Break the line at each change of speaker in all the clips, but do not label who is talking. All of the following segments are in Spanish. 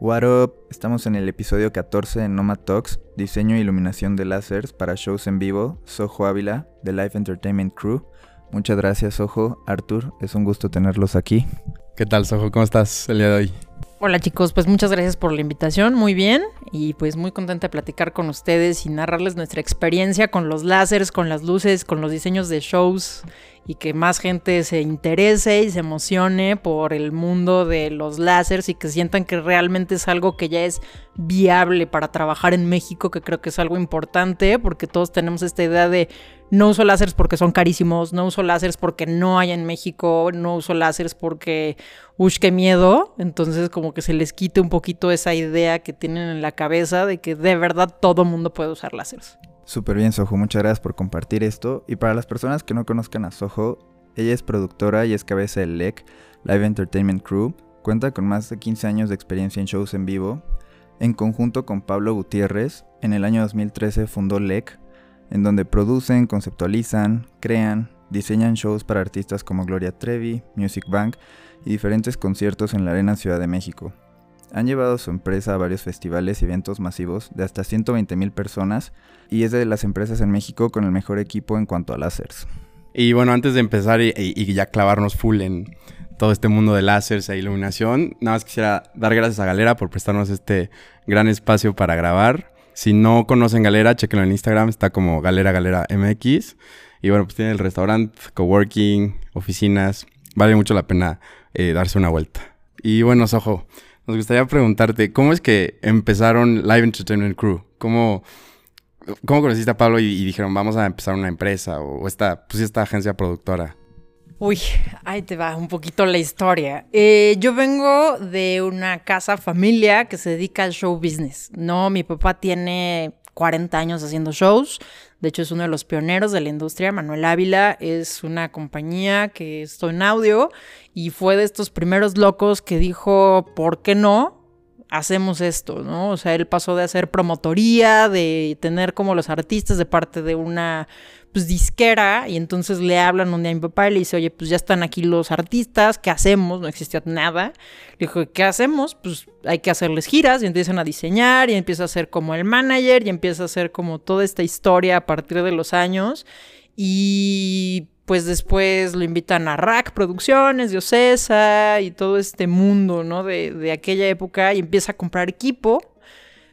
What up? Estamos en el episodio 14 de Nomad Talks, diseño e iluminación de láseres para shows en vivo, Soho Ávila, de Life Entertainment Crew. Muchas gracias, Soho. Arthur, es un gusto tenerlos aquí.
¿Qué tal, Soho? ¿Cómo estás el día de hoy?
Hola chicos, pues muchas gracias por la invitación, muy bien, y pues muy contenta de platicar con ustedes y narrarles nuestra experiencia con los láseres, con las luces, con los diseños de shows y que más gente se interese y se emocione por el mundo de los láseres y que sientan que realmente es algo que ya es viable para trabajar en México, que creo que es algo importante porque todos tenemos esta idea de no uso láseres porque son carísimos, no uso láseres porque no hay en México, no uso láseres porque, ush, qué miedo. Entonces como que se les quite un poquito esa idea que tienen en la cabeza de que de verdad todo mundo puede usar láseres.
Súper bien, Soho. Muchas gracias por compartir esto. Y para las personas que no conozcan a Soho, ella es productora y es cabeza del LEC, Live Entertainment Crew. Cuenta con más de 15 años de experiencia en shows en vivo. En conjunto con Pablo Gutiérrez, en el año 2013 fundó LEC, en donde producen, conceptualizan, crean, diseñan shows para artistas como Gloria Trevi, Music Bank y diferentes conciertos en la Arena Ciudad de México. Han llevado su empresa a varios festivales y eventos masivos de hasta 120.000 personas y es de las empresas en México con el mejor equipo en cuanto a láseres.
Y bueno, antes de empezar y, ya clavarnos full en todo este mundo de láseres e iluminación, nada más quisiera dar gracias a Galera por prestarnos este gran espacio para grabar. Si no conocen Galera, chequenlo en Instagram, está como Galera Galera MX. Y bueno, pues tiene el restaurante, coworking, oficinas. Vale mucho la pena eh, darse una vuelta. Y bueno, Sojo, nos gustaría preguntarte, ¿cómo es que empezaron Live Entertainment Crew? ¿Cómo, cómo conociste a Pablo y, dijeron, vamos a empezar una empresa o esta, pues esta agencia productora?
Uy, ahí te va un poquito la historia. Eh, yo vengo de una casa familia que se dedica al show business. No, mi papá tiene 40 años haciendo shows. De hecho, es uno de los pioneros de la industria. Manuel Ávila es una compañía que estoy en audio y fue de estos primeros locos que dijo, ¿por qué no? Hacemos esto, ¿no? O sea, él pasó de hacer promotoría, de tener como los artistas de parte de una pues disquera y entonces le hablan un día a mi papá y le dice, oye, pues ya están aquí los artistas, ¿qué hacemos? No existía nada. Le dijo, ¿qué hacemos? Pues hay que hacerles giras y empiezan a diseñar y empieza a ser como el manager y empieza a hacer como toda esta historia a partir de los años y pues después lo invitan a Rack Producciones, de Ocesa y todo este mundo, ¿no? De, de aquella época y empieza a comprar equipo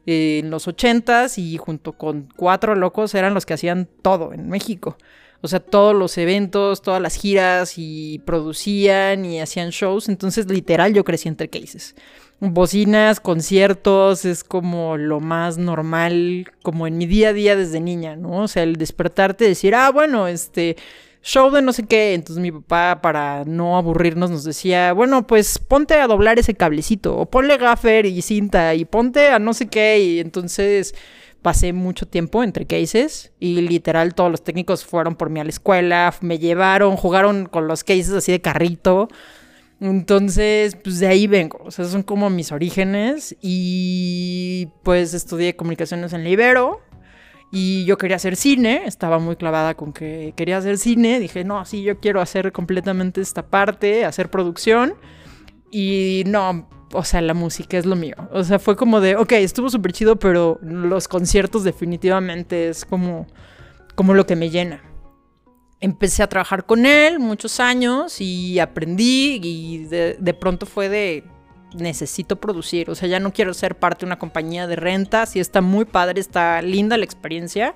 en los ochentas y junto con cuatro locos eran los que hacían todo en México. O sea, todos los eventos, todas las giras y producían y hacían shows. Entonces, literal, yo crecí entre cases. Bocinas, conciertos, es como lo más normal, como en mi día a día desde niña, ¿no? O sea, el despertarte y decir, ah, bueno, este, show de no sé qué. Entonces mi papá, para no aburrirnos, nos decía, bueno, pues ponte a doblar ese cablecito, o ponle gaffer y cinta, y ponte a no sé qué. Y entonces pasé mucho tiempo entre cases y literal todos los técnicos fueron por mí a la escuela, me llevaron, jugaron con los cases así de carrito. Entonces, pues de ahí vengo, o sea, son como mis orígenes y pues estudié comunicaciones en Libero, y yo quería hacer cine, estaba muy clavada con que quería hacer cine. Dije, no, sí, yo quiero hacer completamente esta parte, hacer producción. Y no, o sea, la música es lo mío. O sea, fue como de, ok, estuvo súper chido, pero los conciertos definitivamente es como, como lo que me llena. Empecé a trabajar con él muchos años y aprendí y de, de pronto fue de, necesito producir. O sea, ya no quiero ser parte de una compañía de rentas y está muy padre, está linda la experiencia,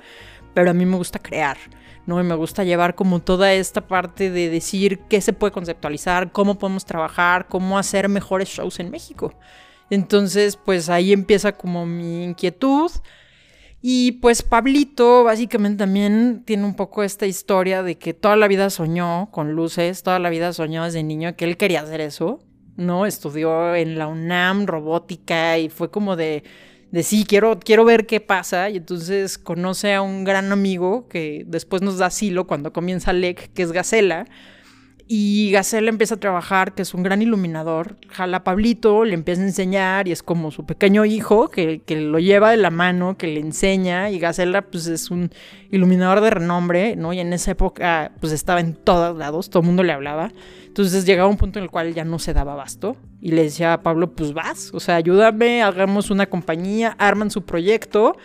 pero a mí me gusta crear. ¿no? Y me gusta llevar como toda esta parte de decir qué se puede conceptualizar, cómo podemos trabajar, cómo hacer mejores shows en México. Entonces, pues ahí empieza como mi inquietud. Y pues Pablito básicamente también tiene un poco esta historia de que toda la vida soñó con luces, toda la vida soñó desde niño que él quería hacer eso. ¿No? Estudió en la UNAM robótica y fue como de, de sí, quiero, quiero ver qué pasa. Y entonces conoce a un gran amigo que después nos da asilo cuando comienza LEC, que es Gacela. Y Gacela empieza a trabajar, que es un gran iluminador. Jala a Pablito, le empieza a enseñar y es como su pequeño hijo que, que lo lleva de la mano, que le enseña. Y Gacela, pues es un iluminador de renombre, ¿no? Y en esa época, pues estaba en todos lados, todo el mundo le hablaba. Entonces llegaba un punto en el cual ya no se daba abasto. Y le decía a Pablo, pues vas, o sea, ayúdame, hagamos una compañía, arman su proyecto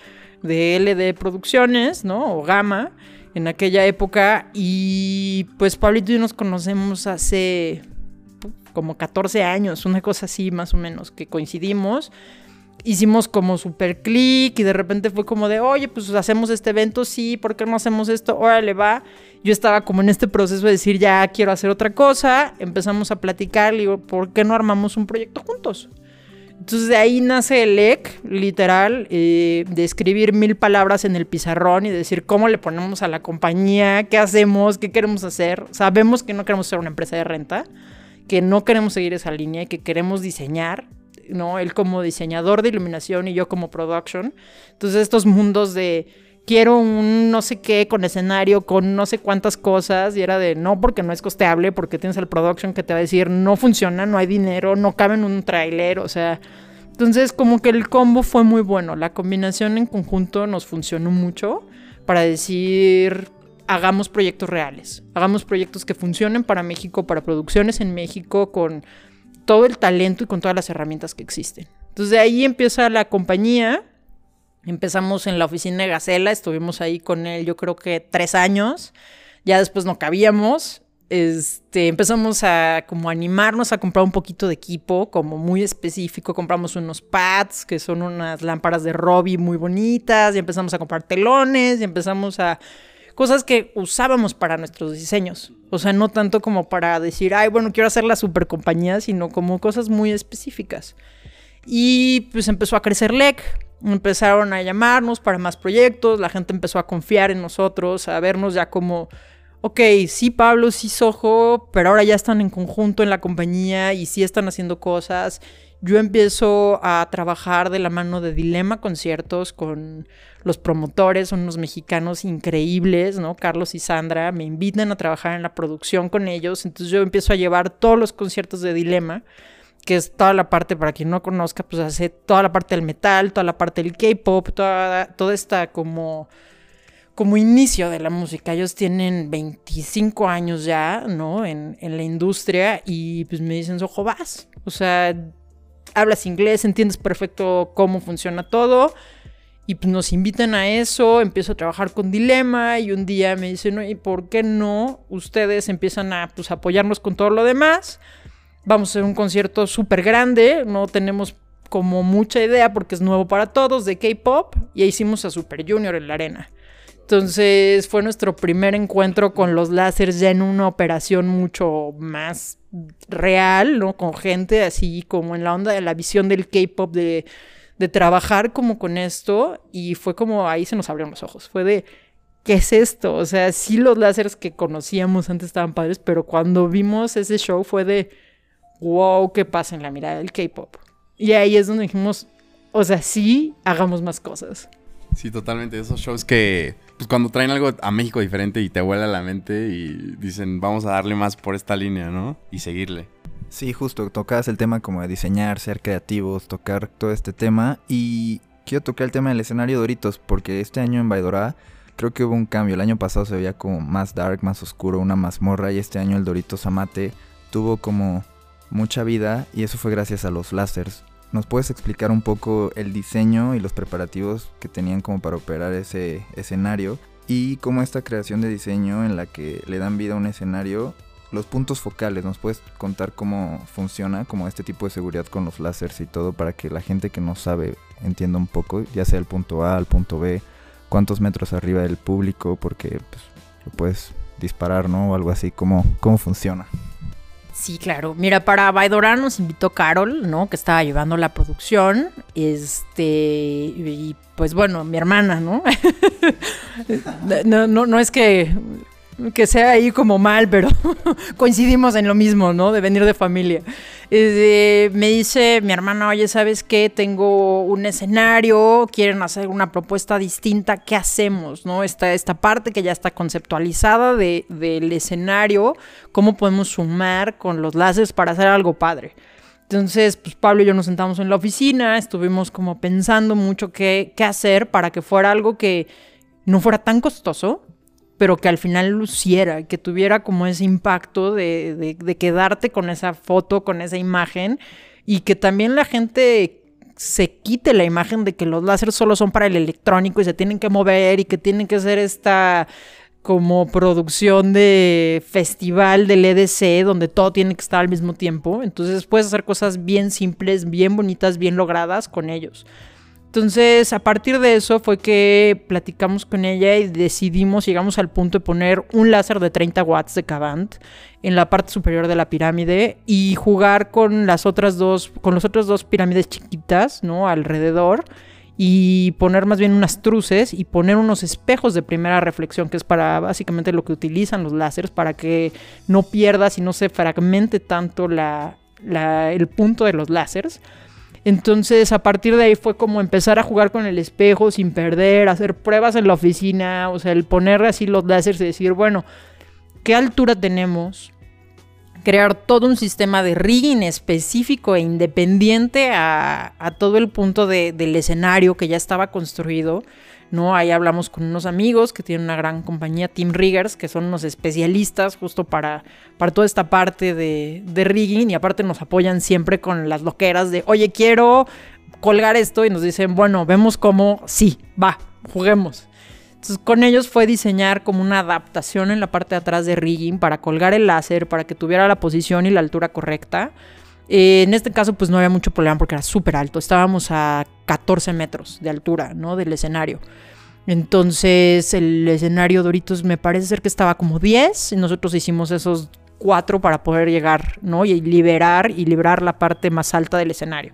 de LD Producciones, ¿no? O Gama en aquella época. Y pues Pablito y yo nos conocemos hace como 14 años, una cosa así más o menos, que coincidimos. Hicimos como super clic y de repente fue como de, oye, pues hacemos este evento, sí, ¿por qué no hacemos esto? Órale, va. Yo estaba como en este proceso de decir, ya quiero hacer otra cosa. Empezamos a platicar, le digo, ¿por qué no armamos un proyecto juntos? Entonces de ahí nace el EC, literal, de escribir mil palabras en el pizarrón y decir cómo le ponemos a la compañía, qué hacemos, qué queremos hacer. Sabemos que no queremos ser una empresa de renta, que no queremos seguir esa línea y que queremos diseñar, ¿no? Él como diseñador de iluminación y yo como production. Entonces estos mundos de quiero un no sé qué con escenario, con no sé cuántas cosas, y era de no porque no es costeable, porque tienes el production que te va a decir no funciona, no hay dinero, no cabe en un trailer, o sea, entonces como que el combo fue muy bueno, la combinación en conjunto nos funcionó mucho para decir hagamos proyectos reales, hagamos proyectos que funcionen para México, para producciones en México, con todo el talento y con todas las herramientas que existen. Entonces de ahí empieza la compañía, Empezamos en la oficina de Gacela, estuvimos ahí con él yo creo que tres años, ya después no cabíamos, este, empezamos a como animarnos a comprar un poquito de equipo, como muy específico, compramos unos pads, que son unas lámparas de Robbie muy bonitas, y empezamos a comprar telones, y empezamos a cosas que usábamos para nuestros diseños. O sea, no tanto como para decir, ay, bueno, quiero hacer la super compañía, sino como cosas muy específicas. Y pues empezó a crecer LEC, empezaron a llamarnos para más proyectos, la gente empezó a confiar en nosotros, a vernos ya como, ok, sí Pablo, sí Sojo, pero ahora ya están en conjunto en la compañía y sí están haciendo cosas. Yo empiezo a trabajar de la mano de Dilema Conciertos con los promotores, son unos mexicanos increíbles, ¿no? Carlos y Sandra me invitan a trabajar en la producción con ellos, entonces yo empiezo a llevar todos los conciertos de Dilema que es toda la parte, para quien no conozca, pues hace toda la parte del metal, toda la parte del K-pop, toda, toda esta como, como inicio de la música. Ellos tienen 25 años ya, ¿no? En, en la industria y pues me dicen, ojo, vas. O sea, hablas inglés, entiendes perfecto cómo funciona todo. Y pues nos invitan a eso, empiezo a trabajar con Dilema y un día me dicen, ¿y por qué no ustedes empiezan a pues, apoyarnos con todo lo demás? Vamos a hacer un concierto súper grande, no tenemos como mucha idea porque es nuevo para todos de K-Pop y hicimos a Super Junior en la arena. Entonces fue nuestro primer encuentro con los láseres ya en una operación mucho más real, ¿no? Con gente así como en la onda de la visión del K-Pop, de, de trabajar como con esto y fue como ahí se nos abrieron los ojos. Fue de, ¿qué es esto? O sea, sí los láseres que conocíamos antes estaban padres, pero cuando vimos ese show fue de wow, ¿qué pasa en la mirada del K-pop? Y ahí es donde dijimos, o sea, sí, hagamos más cosas.
Sí, totalmente. Esos shows que, pues cuando traen algo a México diferente y te vuela la mente y dicen, vamos a darle más por esta línea, ¿no? Y seguirle.
Sí, justo, tocas el tema como de diseñar, ser creativos, tocar todo este tema. Y quiero tocar el tema del escenario Doritos, porque este año en Baidora creo que hubo un cambio. El año pasado se veía como más dark, más oscuro, una mazmorra, y este año el Doritos Amate tuvo como mucha vida y eso fue gracias a los láseres. ¿Nos puedes explicar un poco el diseño y los preparativos que tenían como para operar ese escenario? Y cómo esta creación de diseño en la que le dan vida a un escenario, los puntos focales, ¿nos puedes contar cómo funciona como este tipo de seguridad con los láseres y todo para que la gente que no sabe entienda un poco, ya sea el punto A, al punto B, cuántos metros arriba del público, porque pues, lo puedes disparar, ¿no? O algo así, cómo, cómo funciona.
Sí, claro. Mira, para Baidora nos invitó Carol, ¿no? Que estaba llevando la producción. Este. Y pues bueno, mi hermana, ¿no? no, no, no es que, que sea ahí como mal, pero coincidimos en lo mismo, ¿no? De venir de familia. Eh, me dice mi hermana, oye, ¿sabes qué? Tengo un escenario, quieren hacer una propuesta distinta, ¿qué hacemos? ¿No? Esta, esta parte que ya está conceptualizada de, del escenario, ¿cómo podemos sumar con los láseres para hacer algo padre? Entonces, pues Pablo y yo nos sentamos en la oficina, estuvimos como pensando mucho qué, qué hacer para que fuera algo que no fuera tan costoso, pero que al final luciera, que tuviera como ese impacto de, de, quedarte con esa foto, con esa imagen, y que también la gente se quite la imagen de que los láseres solo son para el electrónico y se tienen que mover y que tienen que ser esta como producción de festival del EDC donde todo tiene que estar al mismo tiempo. Entonces puedes hacer cosas bien simples, bien bonitas, bien logradas con ellos. Entonces, a partir de eso fue que platicamos con ella y decidimos, llegamos al punto de poner un láser de 30 watts de Cavant en la parte superior de la pirámide y jugar con las otras dos, con las otras dos pirámides chiquitas, ¿no? Alrededor y poner más bien unas truces y poner unos espejos de primera reflexión, que es para básicamente lo que utilizan los láseres, para que no pierdas y no se fragmente tanto la, el punto de los láseres. Entonces, a partir de ahí fue como empezar a jugar con el espejo sin perder, hacer pruebas en la oficina, o sea, el poner así los láseres y decir, bueno, ¿qué altura tenemos? Crear todo un sistema de rigging específico e independiente a, todo el punto del escenario que ya estaba construido ¿no? Ahí hablamos con unos amigos que tienen una gran compañía, Team Riggers, que son unos especialistas justo para, para toda esta parte de, de rigging y aparte nos apoyan siempre con las loqueras de, oye, quiero colgar esto y nos dicen, bueno, vemos cómo, sí, va, juguemos. Entonces con ellos fue diseñar como una adaptación en la parte de atrás de rigging para colgar el láser, para que tuviera la posición y la altura correcta. Eh, en este caso pues no había mucho problema porque era súper alto, estábamos a 14 metros de altura, ¿no? Del escenario. Entonces el escenario Doritos me parece ser que estaba como 10 y nosotros hicimos esos 4 para poder llegar, ¿no? Y liberar y librar la parte más alta del escenario.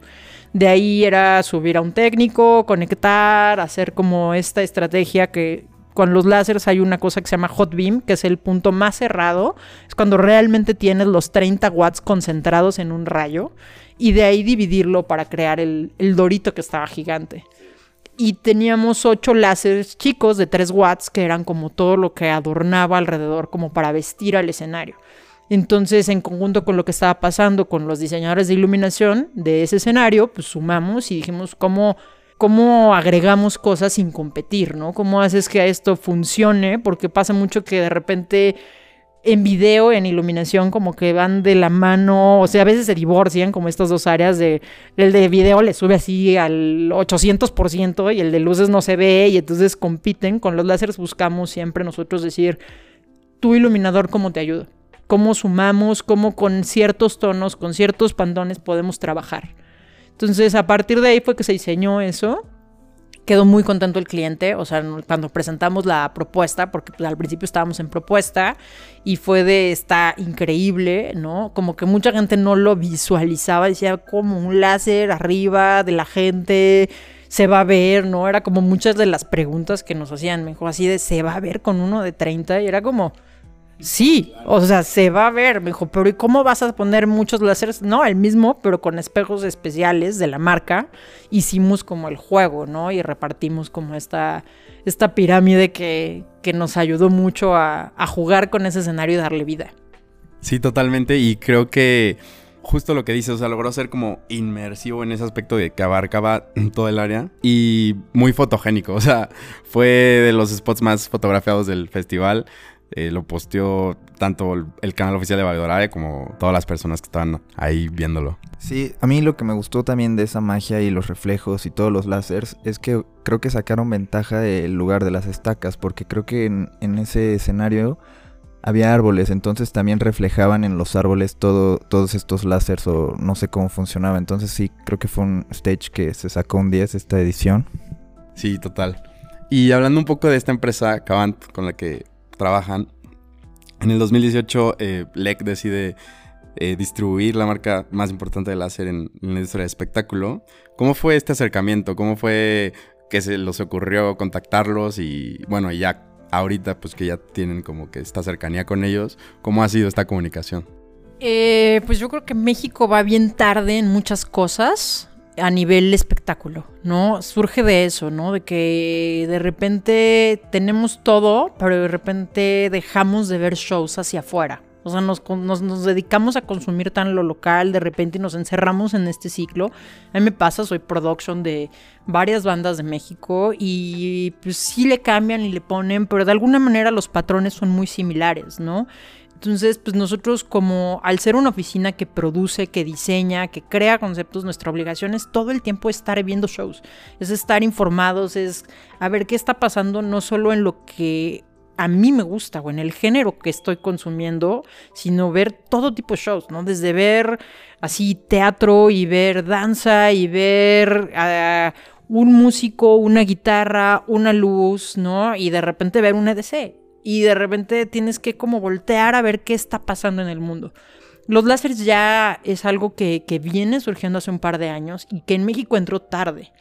De ahí era subir a un técnico, conectar, hacer como esta estrategia que con los láseres hay una cosa que se llama hot beam, que es el punto más cerrado. Es cuando realmente tienes los 30 watts concentrados en un rayo y de ahí dividirlo para crear el, el dorito que estaba gigante y teníamos ocho láseres chicos de 3 watts que eran como todo lo que adornaba alrededor como para vestir al escenario. Entonces, en conjunto con lo que estaba pasando con los diseñadores de iluminación de ese escenario, pues sumamos y dijimos cómo, cómo agregamos cosas sin competir, ¿no? ¿Cómo haces que esto funcione? Porque pasa mucho que de repente en video, en iluminación, como que van de la mano, o sea, a veces se divorcian como estas dos áreas de, el de video le sube así al 800% y el de luces no se ve y entonces compiten. Con los láseres buscamos siempre nosotros decir, tu iluminador, ¿cómo te ayuda? ¿Cómo sumamos? ¿Cómo con ciertos tonos, con ciertos pandones podemos trabajar? Entonces, a partir de ahí fue que se diseñó eso quedó muy contento el cliente, o sea, cuando presentamos la propuesta, porque pues, al principio estábamos en propuesta y fue de está increíble, ¿no? Como que mucha gente no lo visualizaba, decía como un láser arriba de la gente, se va a ver, ¿no? Era como muchas de las preguntas que nos hacían, me dijo así de se va a ver con uno de 30 y era como Sí, o sea, se va a ver, me dijo, pero ¿y cómo vas a poner muchos láseres? No, el mismo, pero con espejos especiales de la marca. Hicimos como el juego, ¿no? Y repartimos como esta, esta pirámide que, que nos ayudó mucho a, a jugar con ese escenario y darle vida.
Sí, totalmente. Y creo que justo lo que dices, o sea, logró ser como inmersivo en ese aspecto de que abarcaba todo el área y muy fotogénico, o sea, fue de los spots más fotografiados del festival. Eh, lo posteó tanto el, canal oficial de Valladolid como todas las personas que estaban ahí viéndolo.
Sí, a mí lo que me gustó también de esa magia y los reflejos y todos los láseres es que creo que sacaron ventaja del lugar de las estacas, porque creo que en, ese escenario había árboles, entonces también reflejaban en los árboles todo, todos estos láseres o no sé cómo funcionaba. Entonces sí, creo que fue un stage que se sacó un 10 esta edición.
Sí, total. Y hablando un poco de esta empresa, Cavant, con la que trabajan. En el 2018, eh, decide eh, distribuir la marca más importante de láser en, en, la industria de espectáculo. ¿Cómo fue este acercamiento? ¿Cómo fue que se les ocurrió contactarlos? Y bueno, ya ahorita pues que ya tienen como que esta cercanía con ellos, ¿cómo ha sido esta comunicación?
Eh, pues yo creo que México va bien tarde en muchas cosas a nivel espectáculo, ¿no? Surge de eso, ¿no? De que de repente tenemos todo, pero de repente dejamos de ver shows hacia afuera. O sea, nos, nos, dedicamos a consumir tan lo local, de repente nos encerramos en este ciclo. A mí me pasa, soy production de varias bandas de México y pues sí le cambian y le ponen, pero de alguna manera los patrones son muy similares, ¿no? Entonces, pues nosotros como al ser una oficina que produce, que diseña, que crea conceptos, nuestra obligación es todo el tiempo estar viendo shows, es estar informados, es a ver qué está pasando no solo en lo que a mí me gusta o en el género que estoy consumiendo, sino ver todo tipo de shows, ¿no? Desde ver así teatro y ver danza y ver a un músico, una guitarra, una luz, ¿no? Y de repente ver un EDC y de repente tienes que como voltear a ver qué está pasando en el mundo. Los láseres ya es algo que, viene surgiendo hace un par de años y que en México entró tarde.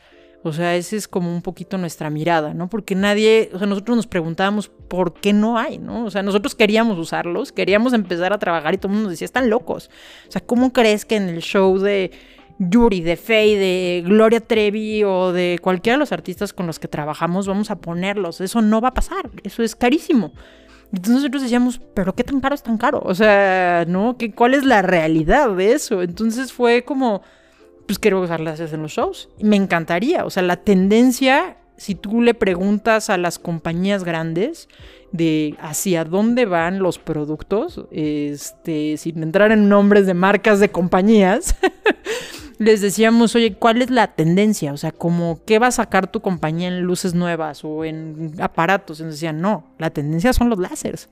O sea, esa es como un poquito nuestra mirada, ¿no? Porque nadie, o sea, nosotros nos preguntábamos por qué no hay, ¿no? O sea, nosotros queríamos usarlos, queríamos empezar a trabajar y todo el mundo nos decía, están locos. O sea, ¿cómo crees que en el show de Yuri, de Faye, de Gloria Trevi o de cualquiera de los artistas con los que trabajamos, vamos a ponerlos. Eso no va a pasar, eso es carísimo. Entonces nosotros decíamos, pero ¿qué tan caro es tan caro? O sea, ¿no? ¿Qué, ¿Cuál es la realidad de eso? Entonces fue como, pues quiero usarlas en los shows. Me encantaría, o sea, la tendencia, si tú le preguntas a las compañías grandes de hacia dónde van los productos, este, sin entrar en nombres de marcas de compañías, les decíamos, oye, ¿cuál es la tendencia? O sea, como, ¿qué va a sacar tu compañía en luces nuevas o en aparatos? Y nos decían, no, la tendencia son los láseres.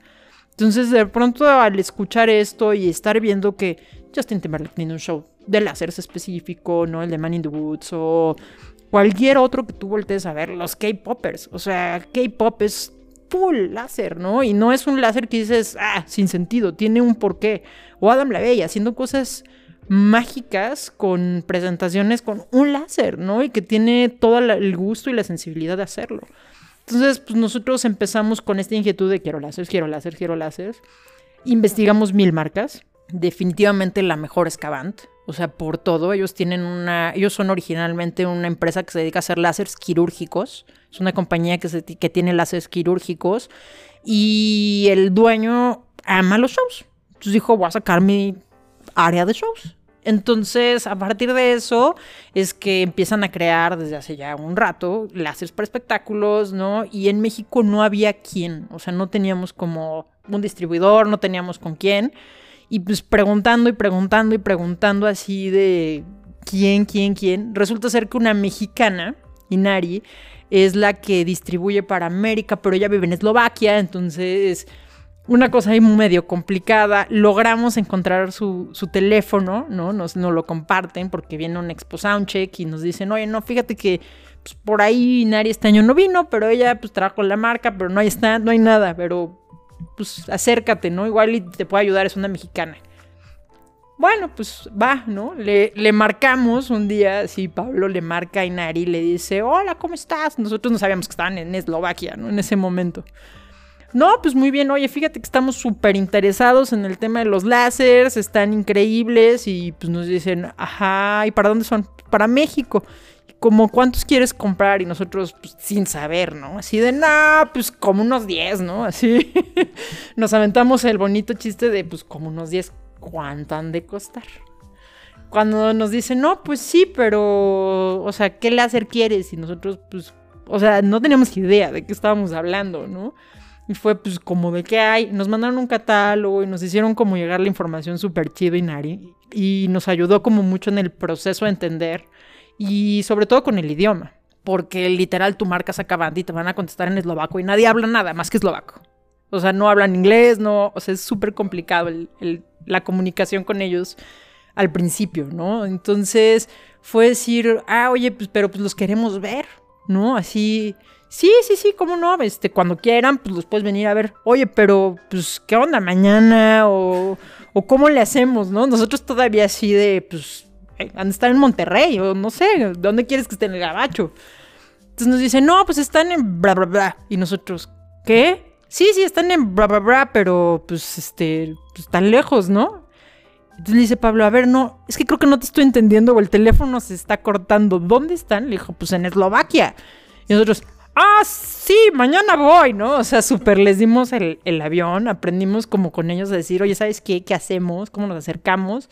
Entonces, de pronto, al escuchar esto y estar viendo que Justin Timberlake tiene un show de láseres específico, ¿no? El de Man in the Woods o cualquier otro que tú voltees a ver, los K-Poppers. O sea, K-Pop es full láser, ¿no? Y no es un láser que dices, ah, sin sentido, tiene un porqué. O Adam Levey haciendo cosas mágicas con presentaciones con un láser, ¿no? Y que tiene todo el gusto y la sensibilidad de hacerlo. Entonces, pues nosotros empezamos con esta inquietud de quiero láser, quiero láser, quiero láser. Investigamos mil marcas. Definitivamente la mejor es Cavant. O sea, por todo. Ellos tienen una. Ellos son originalmente una empresa que se dedica a hacer láseres quirúrgicos. Es una compañía que, que tiene láseres quirúrgicos. Y el dueño ama los shows. Entonces dijo, voy a sacar mi área de shows. Entonces, a partir de eso, es que empiezan a crear desde hace ya un rato láseres para espectáculos, ¿no? Y en México no había quién, o sea, no teníamos como un distribuidor, no teníamos con quién. Y pues preguntando y preguntando y preguntando así de quién, quién, quién. Resulta ser que una mexicana, Inari, es la que distribuye para América, pero ella vive en Eslovaquia, entonces una cosa ahí medio complicada. Logramos encontrar su, teléfono, ¿no? Nos, lo comparten porque viene un expo soundcheck y nos dicen, oye, no, fíjate que pues, por ahí Nari este año no vino, pero ella pues trabajó en la marca, pero no hay no hay nada, pero pues acércate, ¿no? Igual y te puede ayudar, es una mexicana. Bueno, pues va, ¿no? Le, le marcamos un día, sí, Pablo le marca a Inari y le dice, hola, ¿cómo estás? Nosotros no sabíamos que estaban en Eslovaquia, ¿no? En ese momento. No, pues muy bien, oye, fíjate que estamos súper interesados en el tema de los láseres, están increíbles y pues nos dicen, ajá, ¿y para dónde son? Para México. Como cuántos quieres comprar y nosotros pues, sin saber, ¿no? Así de, no, pues como unos 10, ¿no? Así nos aventamos el bonito chiste de, pues como unos 10, ¿cuánto han de costar? Cuando nos dicen, no, pues sí, pero, o sea, ¿qué láser quieres? Y nosotros, pues, o sea, no teníamos idea de qué estábamos hablando, ¿no? Y fue pues como de qué hay. Nos mandaron un catálogo y nos hicieron como llegar la información súper chido y nari. Y nos ayudó como mucho en el proceso a entender. Y sobre todo con el idioma. Porque literal tu marca saca y te van a contestar en eslovaco y nadie habla nada más que eslovaco. O sea, no hablan inglés, no. O sea, es súper complicado la comunicación con ellos al principio, ¿no? Entonces fue decir, ah, oye, pues, pero pues los queremos ver, ¿no? Así Sí, sí, sí, cómo no, este, cuando quieran, pues los puedes venir a ver. Oye, pero, pues, ¿qué onda mañana? O, o cómo le hacemos, ¿no? Nosotros todavía así de, pues, eh, han de estar en Monterrey, o no sé, ¿dónde quieres que esté en el gabacho? Entonces nos dicen, no, pues están en bla, bla, bla. Y nosotros, ¿qué? Sí, sí, están en bla, bla, bla, pero, pues, este, pues, están lejos, ¿no? Entonces le dice Pablo, a ver, no, es que creo que no te estoy entendiendo o el teléfono se está cortando. ¿Dónde están? Le dijo, pues en Eslovaquia. Y nosotros, ah, sí, mañana voy, ¿no? O sea, súper les dimos el, avión, aprendimos como con ellos a decir, oye, ¿sabes qué? ¿Qué hacemos? ¿Cómo nos acercamos?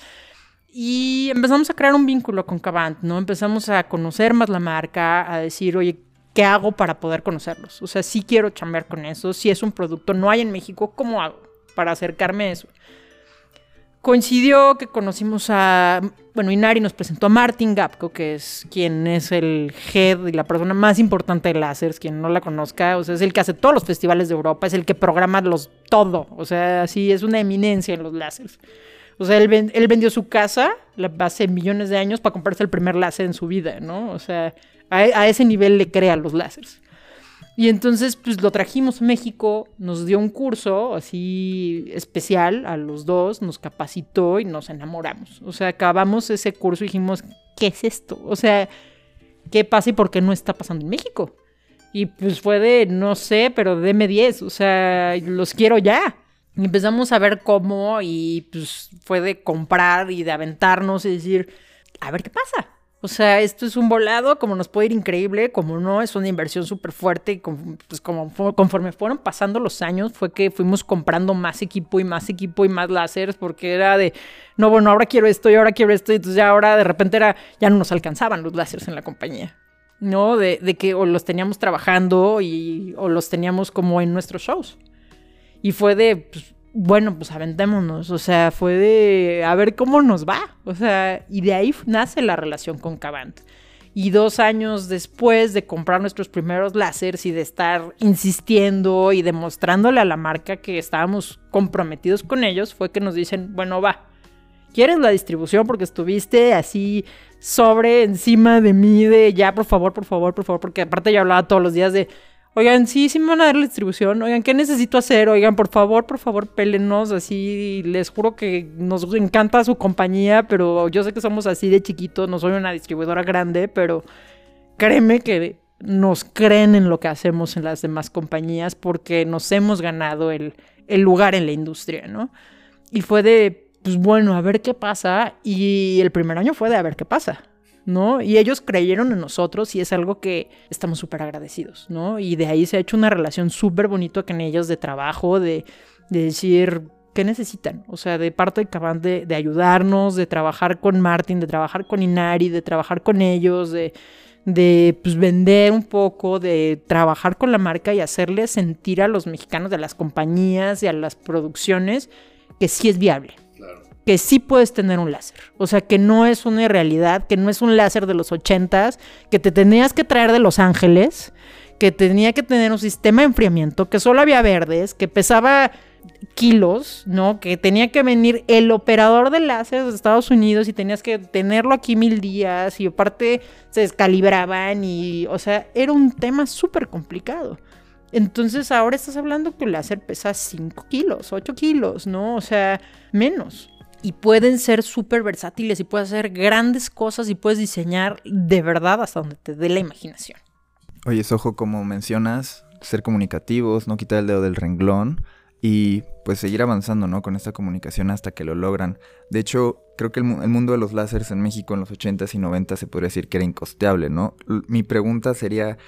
Y empezamos a crear un vínculo con Cavant, ¿no? Empezamos a conocer más la marca, a decir, oye, ¿qué hago para poder conocerlos? O sea, sí quiero chambear con eso, si es un producto, no hay en México, ¿cómo hago para acercarme a eso? Coincidió que conocimos a, bueno, Inari nos presentó a Martin Gapko, que es quien es el head y la persona más importante de Lásers, quien no la conozca, o sea, es el que hace todos los festivales de Europa, es el que programa los todo, o sea, sí, es una eminencia en los láseres. O sea, él, vendió su casa hace millones de años para comprarse el primer láser en su vida, ¿no? O sea, a, a ese nivel le crea los láseres. Y entonces, pues lo trajimos a México, nos dio un curso así especial a los dos, nos capacitó y nos enamoramos. O sea, acabamos ese curso y dijimos, ¿qué es esto? O sea, ¿qué pasa y por qué no está pasando en México? Y pues fue de, no sé, pero deme 10, o sea, los quiero ya. Y empezamos a ver cómo y pues fue de comprar y de aventarnos y decir, a ver qué pasa. O sea, esto es un volado, como nos puede ir increíble, como no, es una inversión súper fuerte. Y pues como conforme fueron pasando los años, fue que fuimos comprando más equipo y más equipo y más láseres, porque era de, no, bueno, ahora quiero esto y ahora quiero esto. Y entonces ya ahora de repente era, ya no nos alcanzaban los láseres en la compañía. ¿No? De, de que o los teníamos trabajando y, o los teníamos como en nuestros shows. Y fue de, pues, bueno, pues aventémonos. O sea, fue de a ver cómo nos va. O sea, y de ahí nace la relación con Cavant. Y dos años después de comprar nuestros primeros láseres y de estar insistiendo y demostrándole a la marca que estábamos comprometidos con ellos, fue que nos dicen, bueno, va, ¿quieres la distribución? Porque estuviste así sobre encima de mí de ya, por favor, por favor, por favor, porque aparte yo hablaba todos los días de, Oigan, sí, sí me van a dar la distribución. Oigan, ¿qué necesito hacer? Oigan, por favor, por favor, pélenos. Así, les juro que nos encanta su compañía, pero yo sé que somos así de chiquitos. No soy una distribuidora grande, pero créeme que nos creen en lo que hacemos en las demás compañías porque nos hemos ganado el, lugar en la industria, ¿no? Y fue de, pues bueno, a ver qué pasa. Y el primer año fue de a ver qué pasa. ¿No? Y ellos creyeron en nosotros y es algo que estamos súper agradecidos, ¿no? Y de ahí se ha hecho una relación súper bonita con ellos de trabajo, de, decir, ¿qué necesitan? O sea, de parte de Caban de, de, ayudarnos, de trabajar con Martin, de trabajar con Inari, de trabajar con ellos, de, de pues, vender un poco, de trabajar con la marca y hacerle sentir a los mexicanos, de las compañías y a las producciones que sí es viable, que sí puedes tener un láser. O sea, que no es una realidad, que no es un láser de los ochentas, que te tenías que traer de Los Ángeles, que tenía que tener un sistema de enfriamiento, que solo había verdes, que pesaba kilos, ¿no? Que tenía que venir el operador de láser de Estados Unidos y tenías que tenerlo aquí mil días y aparte se descalibraban y, o sea, era un tema súper complicado. Entonces ahora estás hablando que el láser pesa 5 kilos, 8 kilos, ¿no? O sea, menos y pueden ser súper versátiles y puedes hacer grandes cosas y puedes diseñar de verdad hasta donde te dé la imaginación.
Oye, ojo, como mencionas, ser comunicativos, no quitar el dedo del renglón y pues seguir avanzando, ¿no? Con esta comunicación hasta que lo logran. De hecho, creo que el, mundo de los láseres en México en los 80s y 90s se podría decir que era incosteable, ¿no? mi pregunta sería,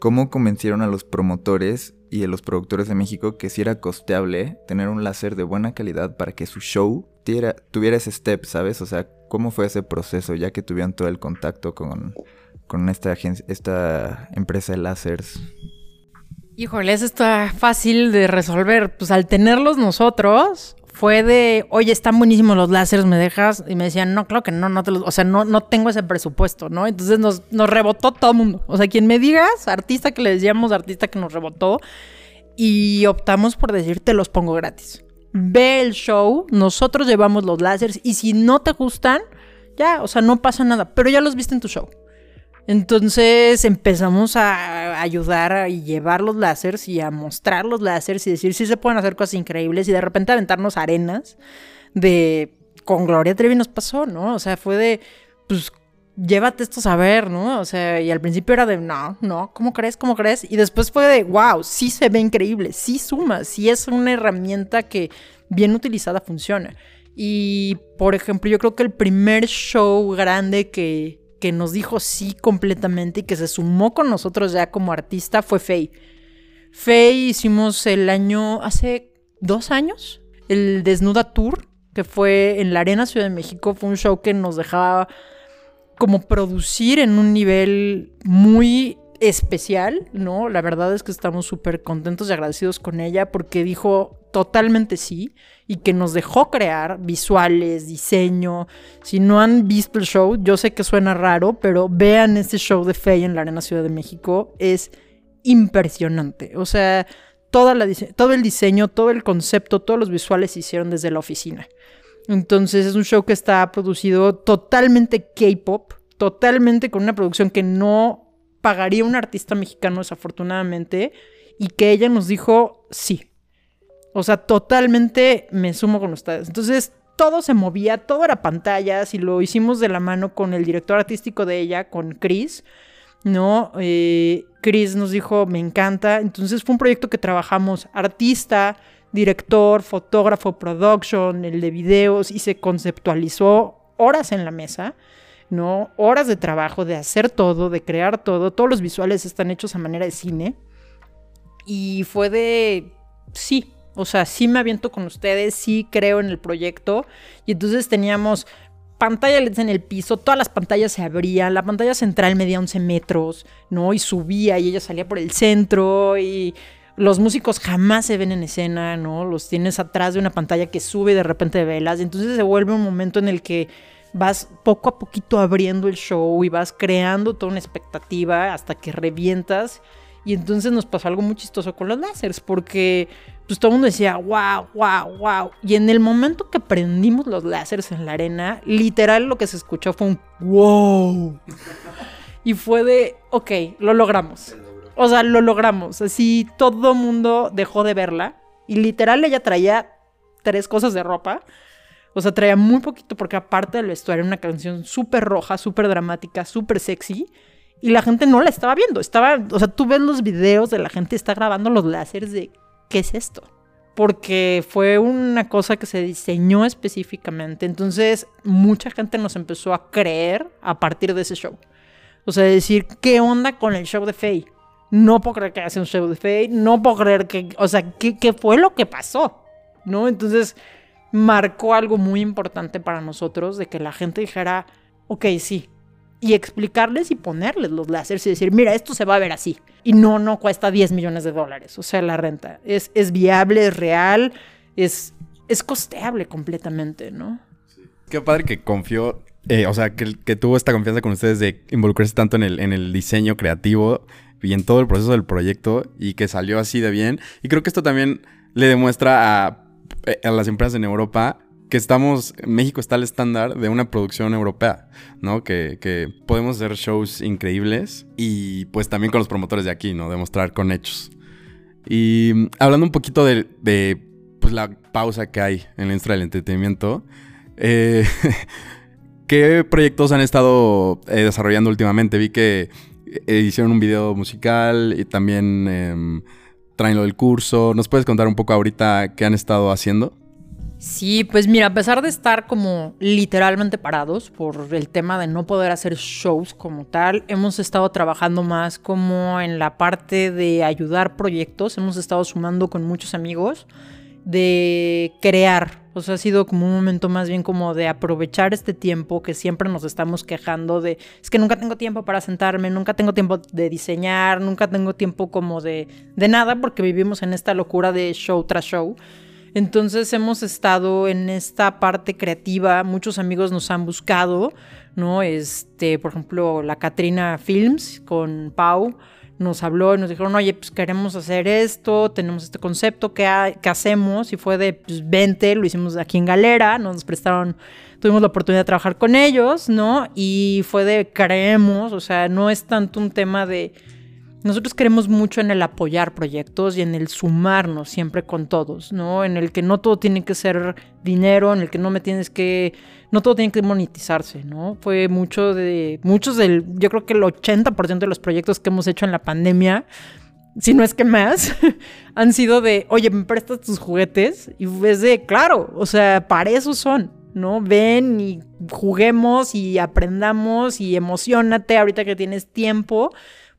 ¿cómo convencieron a los promotores y a los productores de México que si era costeable tener un láser de buena calidad para que su show tuviera, ese step, ¿sabes? O sea, ¿cómo fue ese proceso ya que tuvieron todo el contacto con, con esta, esta empresa de láseres?
Híjole, eso está fácil de resolver. Pues al tenerlos nosotros, fue de, oye, están buenísimos los láseres, ¿me dejas? Y me decían, no, claro que no, no te los, o sea, no, no tengo ese presupuesto, ¿no? Entonces nos, nos rebotó todo el mundo. O sea, quien me digas, artista que le decíamos, artista que nos rebotó, y optamos por decir, te los pongo gratis ve el show, nosotros llevamos los láseres y si no te gustan, ya, o sea, no pasa nada, pero ya los viste en tu show. Entonces empezamos a ayudar a llevar los láseres y a mostrar los láseres y decir si se pueden hacer cosas increíbles y de repente aventarnos arenas de con Gloria Trevi nos pasó, ¿no? O sea, fue de pues llévate esto a saber, ¿no? O sea, y al principio era de, no, no, ¿cómo crees? ¿Cómo crees? Y después fue de, wow, sí se ve increíble, sí suma, sí es una herramienta que bien utilizada funciona. Y, por ejemplo, yo creo que el primer show grande que, que nos dijo sí completamente y que se sumó con nosotros ya como artista fue Faye. Faye hicimos el año, hace dos años, el Desnuda Tour, que fue en la Arena Ciudad de México. Fue un show que nos dejaba como producir en un nivel muy especial, ¿no? La verdad es que estamos súper contentos y agradecidos con ella porque dijo totalmente sí y que nos dejó crear visuales, diseño. Si no han visto el show, yo sé que suena raro, pero vean este show de Faye en la Arena Ciudad de México. Es impresionante. O sea, toda la todo el diseño, todo el concepto, todos los visuales se hicieron desde la oficina. Entonces es un show que está producido totalmente K-pop, totalmente con una producción que no pagaría un artista mexicano desafortunadamente y que ella nos dijo sí. O sea, totalmente me sumo con ustedes. Entonces todo se movía, todo era pantallas y lo hicimos de la mano con el director artístico de ella, con Chris. ¿no? Eh, Chris nos dijo, me encanta. Entonces fue un proyecto que trabajamos artista, director, fotógrafo, production, el de videos y se conceptualizó horas en la mesa, ¿no? Horas de trabajo, de hacer todo, de crear todo. Todos los visuales están hechos a manera de cine. Y fue de, sí, o sea, sí me aviento con ustedes, sí creo en el proyecto. Y entonces teníamos pantalla LEDs en el piso, todas las pantallas se abrían, la pantalla central medía 11 metros, ¿no? Y subía y ella salía por el centro y los músicos jamás se ven en escena, ¿no? Los tienes atrás de una pantalla que sube de repente velas, y entonces se vuelve un momento en el que vas poco a poquito abriendo el show y vas creando toda una expectativa hasta que revientas. Y entonces nos pasó algo muy chistoso con los láseres, porque pues todo el mundo decía, wow, wow, wow. Y en el momento que prendimos los láseres en la arena, literal lo que se escuchó fue un wow. Y fue de, ok, lo logramos. O sea, lo logramos. Así todo el mundo dejó de verla. Y literal ella traía tres cosas de ropa. O sea, traía muy poquito porque aparte del vestuario era una canción súper roja, súper dramática, súper sexy. Y la gente no la estaba viendo. Estaba, o sea, tú ves los videos de la gente está grabando los láseres de ¿qué es esto? Porque fue una cosa que se diseñó específicamente. Entonces, mucha gente nos empezó a creer a partir de ese show. O sea, decir, ¿qué onda con el show de Faye? No puedo creer que hace un show de Faye. No puedo creer que. O sea, ¿qué, ¿qué fue lo que pasó? ¿No? Entonces, marcó algo muy importante para nosotros de que la gente dijera, ok, sí, y explicarles y ponerles los láseres y decir, mira, esto se va a ver así. Y no, no cuesta 10 millones de dólares, o sea, la renta. Es, es viable, es real, es, es costeable completamente, ¿no?
Qué padre que confió, eh, o sea, que, que, tuvo esta confianza con ustedes de involucrarse tanto en el, en el diseño creativo y en todo el proceso del proyecto y que salió así de bien. Y creo que esto también le demuestra a, eh, a las empresas en Europa que estamos, México está al estándar de una producción europea, ¿no? Que, podemos hacer shows increíbles y pues también con los promotores de aquí, ¿no? Demostrar con hechos. Y hablando un poquito de, pues, la pausa que hay en la industria del entretenimiento, eh, ¿qué proyectos han estado eh, desarrollando últimamente? Vi que eh, hicieron un video musical y también eh, traen lo del curso. ¿Nos puedes contar un poco ahorita qué han estado haciendo?
Sí, pues mira, a pesar de estar como literalmente parados por el tema de no poder hacer shows como tal, hemos estado trabajando más como en la parte de ayudar proyectos, hemos estado sumando con muchos amigos de crear, o sea, ha sido como un momento más bien como de aprovechar este tiempo que siempre nos estamos quejando de, es que nunca tengo tiempo para sentarme, nunca tengo tiempo de diseñar, nunca tengo tiempo como de, de nada porque vivimos en esta locura de show tras show. Entonces hemos estado en esta parte creativa, muchos amigos nos han buscado, ¿no? Este, por ejemplo, la Katrina Films con Pau nos habló y nos dijeron, oye, pues queremos hacer esto, tenemos este concepto, ¿qué, hacemos? Y fue de, pues 20, lo hicimos aquí en Galera, nos prestaron, tuvimos la oportunidad de trabajar con ellos, ¿no? Y fue de, creemos, o sea, no es tanto un tema de nosotros queremos mucho en el apoyar proyectos y en el sumarnos siempre con todos, ¿no? En el que no todo tiene que ser dinero, en el que no me tienes que, no todo tiene que monetizarse, ¿no? Fue mucho de, muchos del, yo creo que el 80% de los proyectos que hemos hecho en la pandemia si no es que más, han sido de, oye, me prestas tus juguetes y es de, claro, o sea, para eso son, ¿no? Ven y juguemos y aprendamos y emocionate ahorita que tienes tiempo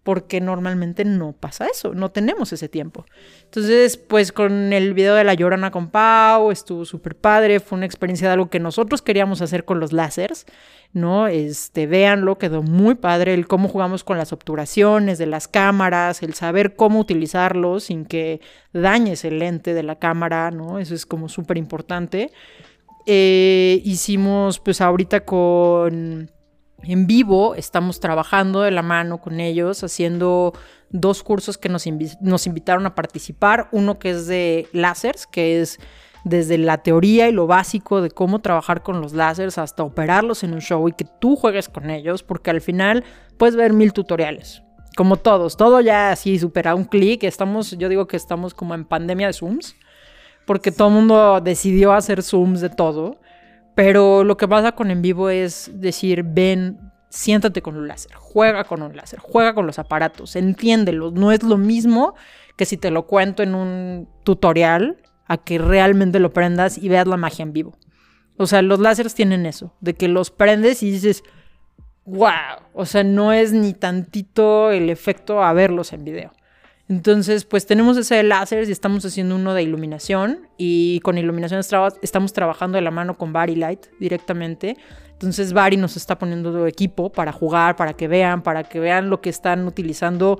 porque normalmente no pasa eso, no tenemos ese tiempo. Entonces, pues con el video de la llorona con Pau, estuvo súper padre, fue una experiencia de algo que nosotros queríamos hacer con los láseres, ¿no? Este, véanlo, quedó muy padre el cómo jugamos con las obturaciones de las cámaras, el saber cómo utilizarlos sin que dañes el lente de la cámara, ¿no? Eso es como súper importante. Eh, hicimos, pues ahorita con en vivo, estamos trabajando de la mano con ellos, haciendo dos cursos que nos, invitaron a participar. Uno que es de láseres, que es desde la teoría y lo básico de cómo trabajar con los láseres hasta operarlos en un show y que tú juegues con ellos, porque al final puedes ver mil tutoriales. Como todos, todo ya así supera un clic. Estamos, yo digo que estamos como en pandemia de Zooms, porque todo el mundo decidió hacer Zooms de todo. Pero lo que pasa con en vivo es decir, ven, siéntate con un láser, juega con un láser, juega con los aparatos, entiéndelos. No es lo mismo que si te lo cuento en un tutorial a que realmente lo prendas y veas la magia en vivo. O sea, los láseres tienen eso, de que los prendes y dices, wow, o sea, no es ni tantito el efecto a verlos en video. Entonces, pues tenemos ese de láseres y estamos haciendo uno de iluminación y con iluminación estamos trabajando de la mano con Bari Light directamente. Entonces Bari nos está poniendo equipo para jugar, para que vean, para que vean lo que están utilizando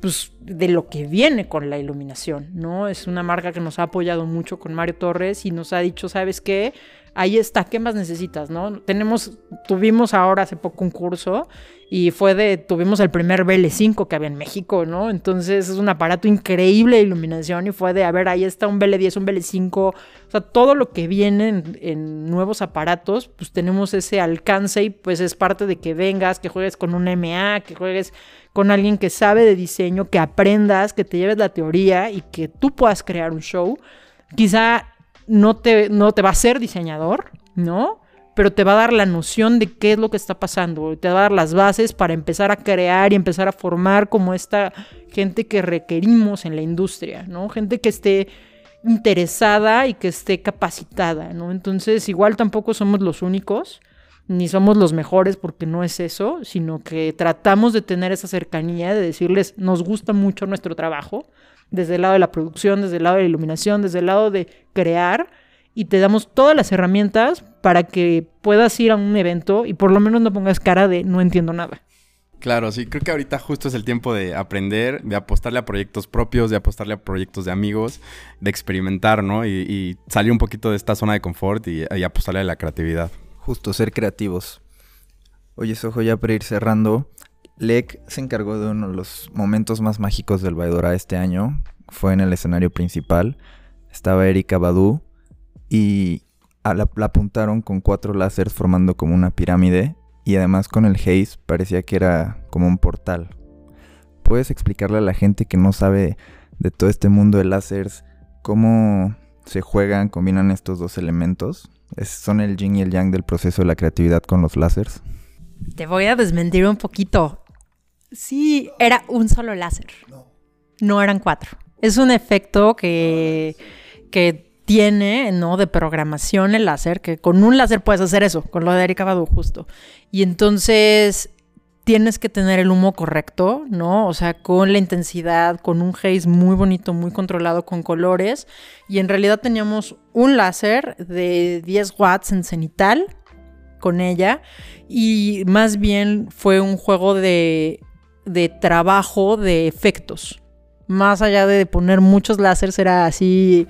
pues, de lo que viene con la iluminación, ¿no? Es una marca que nos ha apoyado mucho con Mario Torres y nos ha dicho, ¿sabes qué? Ahí está, ¿qué más necesitas, no? Tenemos, tuvimos ahora hace poco un curso y fue de, tuvimos el primer BL5 que había en México, ¿no? Entonces es un aparato increíble de iluminación y fue de, a ver, ahí está un BL10, un BL5, o sea, todo lo que viene en, nuevos aparatos, pues tenemos ese alcance y pues es parte de que vengas, que juegues con un MA, que juegues con alguien que sabe de diseño, que aprendas, que te lleves la teoría y que tú puedas crear un show. Quizá no te, no te va a ser diseñador, ¿no? pero te va a dar la noción de qué es lo que está pasando, te va a dar las bases para empezar a crear y empezar a formar como esta gente que requerimos en la industria, ¿no? Gente que esté interesada y que esté capacitada, ¿no? Entonces, igual tampoco somos los únicos, ni somos los mejores porque no es eso, sino que tratamos de tener esa cercanía, de decirles, nos gusta mucho nuestro trabajo, desde el lado de la producción, desde el lado de la iluminación, desde el lado de crear, y te damos todas las herramientas para que puedas ir a un evento y por lo menos no pongas cara de no entiendo nada.
Claro, sí, creo que ahorita justo es el tiempo de aprender, de apostarle a proyectos propios, de apostarle a proyectos de amigos, de experimentar, ¿no? Y, salir un poquito de esta zona de confort y, apostarle a la creatividad.
Justo, ser creativos. Oye, Sojo, ya para ir cerrando, Lek se encargó de uno de los momentos más mágicos del Baidora este año. Fue en el escenario principal. Estaba Erika Badu, y la, apuntaron con cuatro láseres formando como una pirámide y además con el haze parecía que era como un portal. ¿Puedes explicarle a la gente que no sabe de todo este mundo de láseres cómo se juegan, combinan estos dos elementos? ¿Son el yin y el yang del proceso de la creatividad con los láseres?
Te voy a desmentir un poquito. Sí, era un solo láser. No. No eran cuatro. Es un efecto que, que tiene, ¿no? De programación el láser, que con un láser puedes hacer eso, con lo de Erika Badu justo. Y entonces tienes que tener el humo correcto, ¿no? O sea, con la intensidad, con un haze muy bonito, muy controlado con colores. Y en realidad teníamos un láser de 10 watts en cenital con ella. Y más bien fue un juego de, de trabajo de efectos. Más allá de poner muchos láseres, era así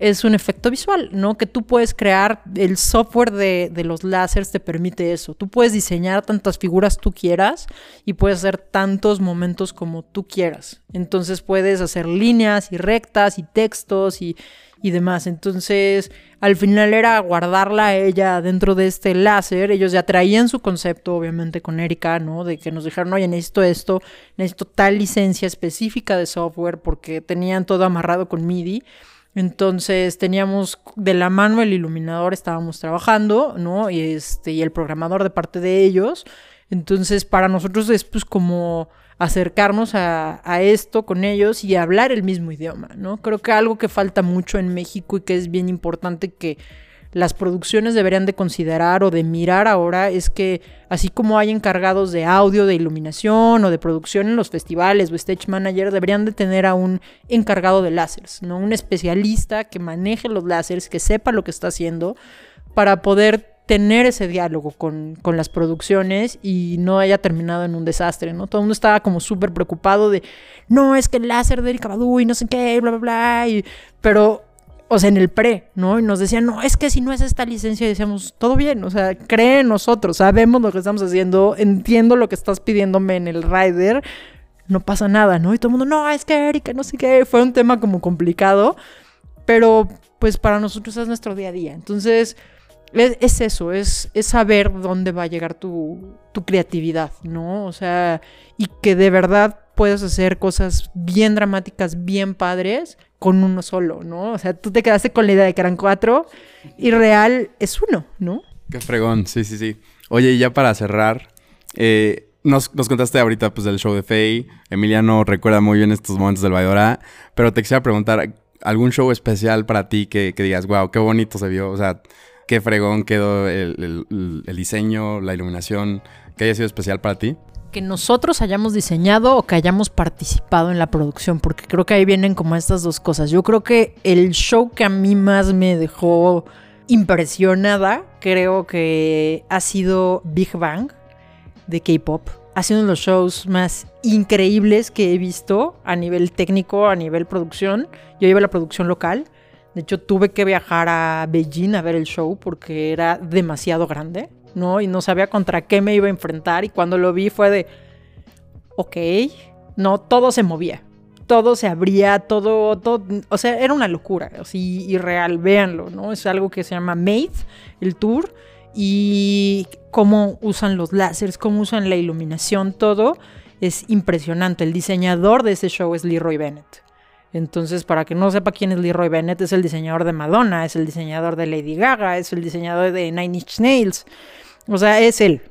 es un efecto visual, ¿no? Que tú puedes crear, el software de, los láseres te permite eso. Tú puedes diseñar tantas figuras tú quieras y puedes hacer tantos momentos como tú quieras. Entonces puedes hacer líneas y rectas y textos y, y demás. Entonces, al final era guardarla a ella dentro de este láser. Ellos ya traían su concepto, obviamente, con Erika, ¿no? De que nos dijeron, oye, necesito esto, necesito tal licencia específica de software porque tenían todo amarrado con MIDI. Entonces teníamos de la mano el iluminador, estábamos trabajando, ¿no? Y, este, y el programador de parte de ellos. Entonces, para nosotros es pues como acercarnos a, esto con ellos y hablar el mismo idioma, ¿no? Creo que algo que falta mucho en México y que es bien importante que las producciones deberían de considerar o de mirar ahora es que así como hay encargados de audio, de iluminación o de producción en los festivales o stage manager, deberían de tener a un encargado de láseres, ¿no? Un especialista que maneje los láseres, que sepa lo que está haciendo para poder tener ese diálogo con, con, las producciones y no haya terminado en un desastre, ¿no? Todo el mundo estaba como súper preocupado de, no, es que el láser de Erika Badu y no sé qué, bla, bla, bla, y, pero o sea, en el pre, ¿no? Y nos decían, no, es que si no es esta licencia, decíamos, todo bien, o sea, cree en nosotros, sabemos lo que estamos haciendo, entiendo lo que estás pidiéndome en el rider, no pasa nada, ¿no? Y todo el mundo, no, es que Erika, no sé qué, fue un tema como complicado, pero pues para nosotros es nuestro día a día. Entonces, es, eso, es, es, saber dónde va a llegar tu, tu creatividad, ¿no? O sea, y que de verdad puedes hacer cosas bien dramáticas, bien padres, con uno solo, ¿no? O sea, tú te quedaste con la idea de que eran cuatro y real es uno, ¿no?
Qué fregón, sí, sí, sí. Oye, y ya para cerrar, eh, nos, nos, contaste ahorita pues del show de Faye. Emiliano recuerda muy bien estos momentos del Baidora, pero te quisiera preguntar, ¿algún show especial para ti que, que, digas, wow, qué bonito se vio? O sea, qué fregón quedó el, diseño, la iluminación, que haya sido especial para ti
que nosotros hayamos diseñado o que hayamos participado en la producción, porque creo que ahí vienen como estas dos cosas. Yo creo que el show que a mí más me dejó impresionada, creo que ha sido Big Bang de K-Pop. Ha sido uno de los shows más increíbles que he visto a nivel técnico, a nivel producción. Yo llevo la producción local. De hecho, tuve que viajar a Beijing a ver el show porque era demasiado grande. ¿no? Y no sabía contra qué me iba a enfrentar. Y cuando lo vi fue de, ok, no, todo se movía. Todo se abría, todo, todo, o sea, era una locura, así irreal, véanlo, ¿no? Es algo que se llama Made, el tour, y cómo usan los láseres, cómo usan la iluminación, todo es impresionante. El diseñador de ese show es Leroy Bennett. Entonces, para que no sepa quién es Leroy Bennett, es el diseñador de Madonna, es el diseñador de Lady Gaga, es el diseñador de Nine Inch Nails. O sea, es él.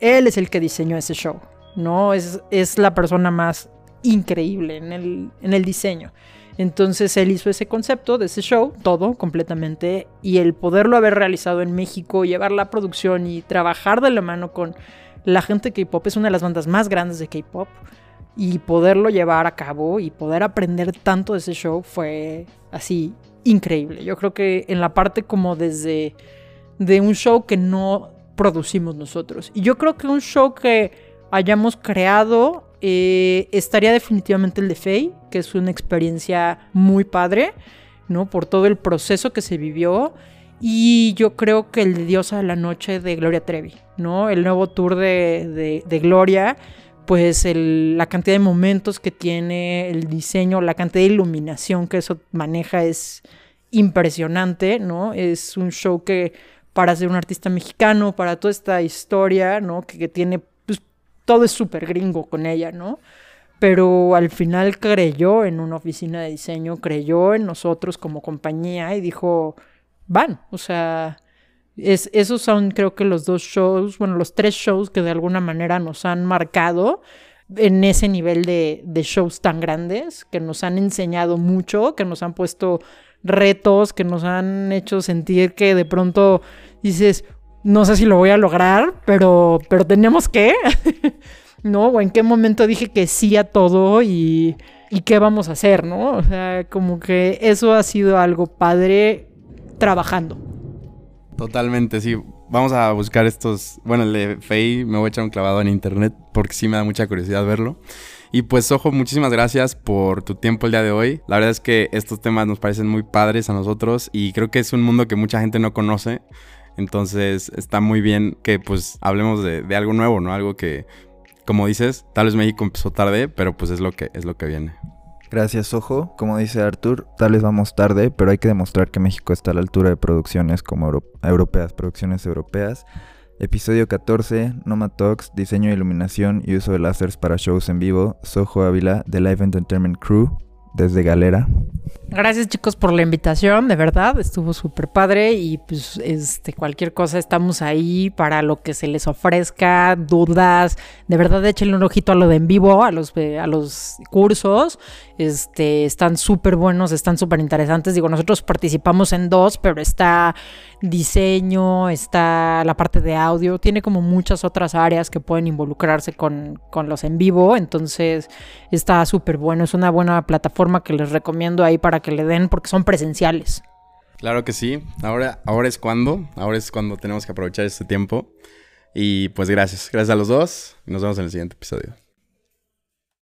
Él es el que diseñó ese show. ¿no? Es, es la persona más increíble en el, en el diseño. Entonces él hizo ese concepto de ese show, todo completamente, y el poderlo haber realizado en México, llevar la producción y trabajar de la mano con la gente K-Pop, es una de las bandas más grandes de K-Pop, y poderlo llevar a cabo y poder aprender tanto de ese show fue así increíble. Yo creo que en la parte como desde de un show que no producimos nosotros. Y yo creo que un show que hayamos creado eh, estaría definitivamente el de Faye, que es una experiencia muy padre, ¿no? Por todo el proceso que se vivió. Y yo creo que el de Diosa de la Noche de Gloria Trevi, ¿no? El nuevo tour de, de Gloria pues la cantidad de momentos que tiene, el diseño, la cantidad de iluminación que eso maneja es impresionante, ¿no? Es un show que para ser un artista mexicano, para toda esta historia, ¿no? Que, tiene, pues todo es súper gringo con ella, ¿no? Pero al final creyó en una oficina de diseño, creyó en nosotros como compañía y dijo, van, o sea, es, esos son creo que los dos shows, bueno, los tres shows que de alguna manera nos han marcado en ese nivel de, de shows tan grandes, que nos han enseñado mucho, que nos han puesto retos, que nos han hecho sentir que de pronto dices, no sé si lo voy a lograr, pero, pero tenemos que, ¿no? O en qué momento dije que sí a todo y, y qué vamos a hacer, ¿no? O sea, como que eso ha sido algo padre trabajando.
Totalmente, sí. Vamos a buscar estos. Bueno, el de Faye me voy a echar un clavado en internet porque sí me da mucha curiosidad verlo. Y pues, ojo, muchísimas gracias por tu tiempo el día de hoy. La verdad es que estos temas nos parecen muy padres a nosotros y creo que es un mundo que mucha gente no conoce. Entonces está muy bien que pues hablemos de, de algo nuevo, ¿no? Algo que, como dices, tal vez México empezó tarde, pero pues es lo que, es lo que viene.
Gracias, Ojo. Como dice Artur, tal vez vamos tarde, pero hay que demostrar que México está a la altura de producciones como europeas, producciones europeas. Episodio 14, Noma Talks, diseño, iluminación y uso de láseres para shows en vivo. Soho Ávila, de Live Entertainment Crew, desde Galera.
Gracias chicos por la invitación, de verdad, estuvo súper padre y pues este cualquier cosa estamos ahí para lo que se les ofrezca, dudas, de verdad échenle un ojito a lo de en vivo, a los a los cursos, este están súper buenos, están súper interesantes, digo, nosotros participamos en dos, pero está diseño, está la parte de audio, tiene como muchas otras áreas que pueden involucrarse con, con los en vivo, entonces está súper bueno, es una buena plataforma que les recomiendo ahí para que le den porque son presenciales.
Claro que sí. Ahora, ahora es cuando. Ahora es cuando tenemos que aprovechar este tiempo. Y pues gracias. Gracias a los dos. Nos vemos en el siguiente episodio.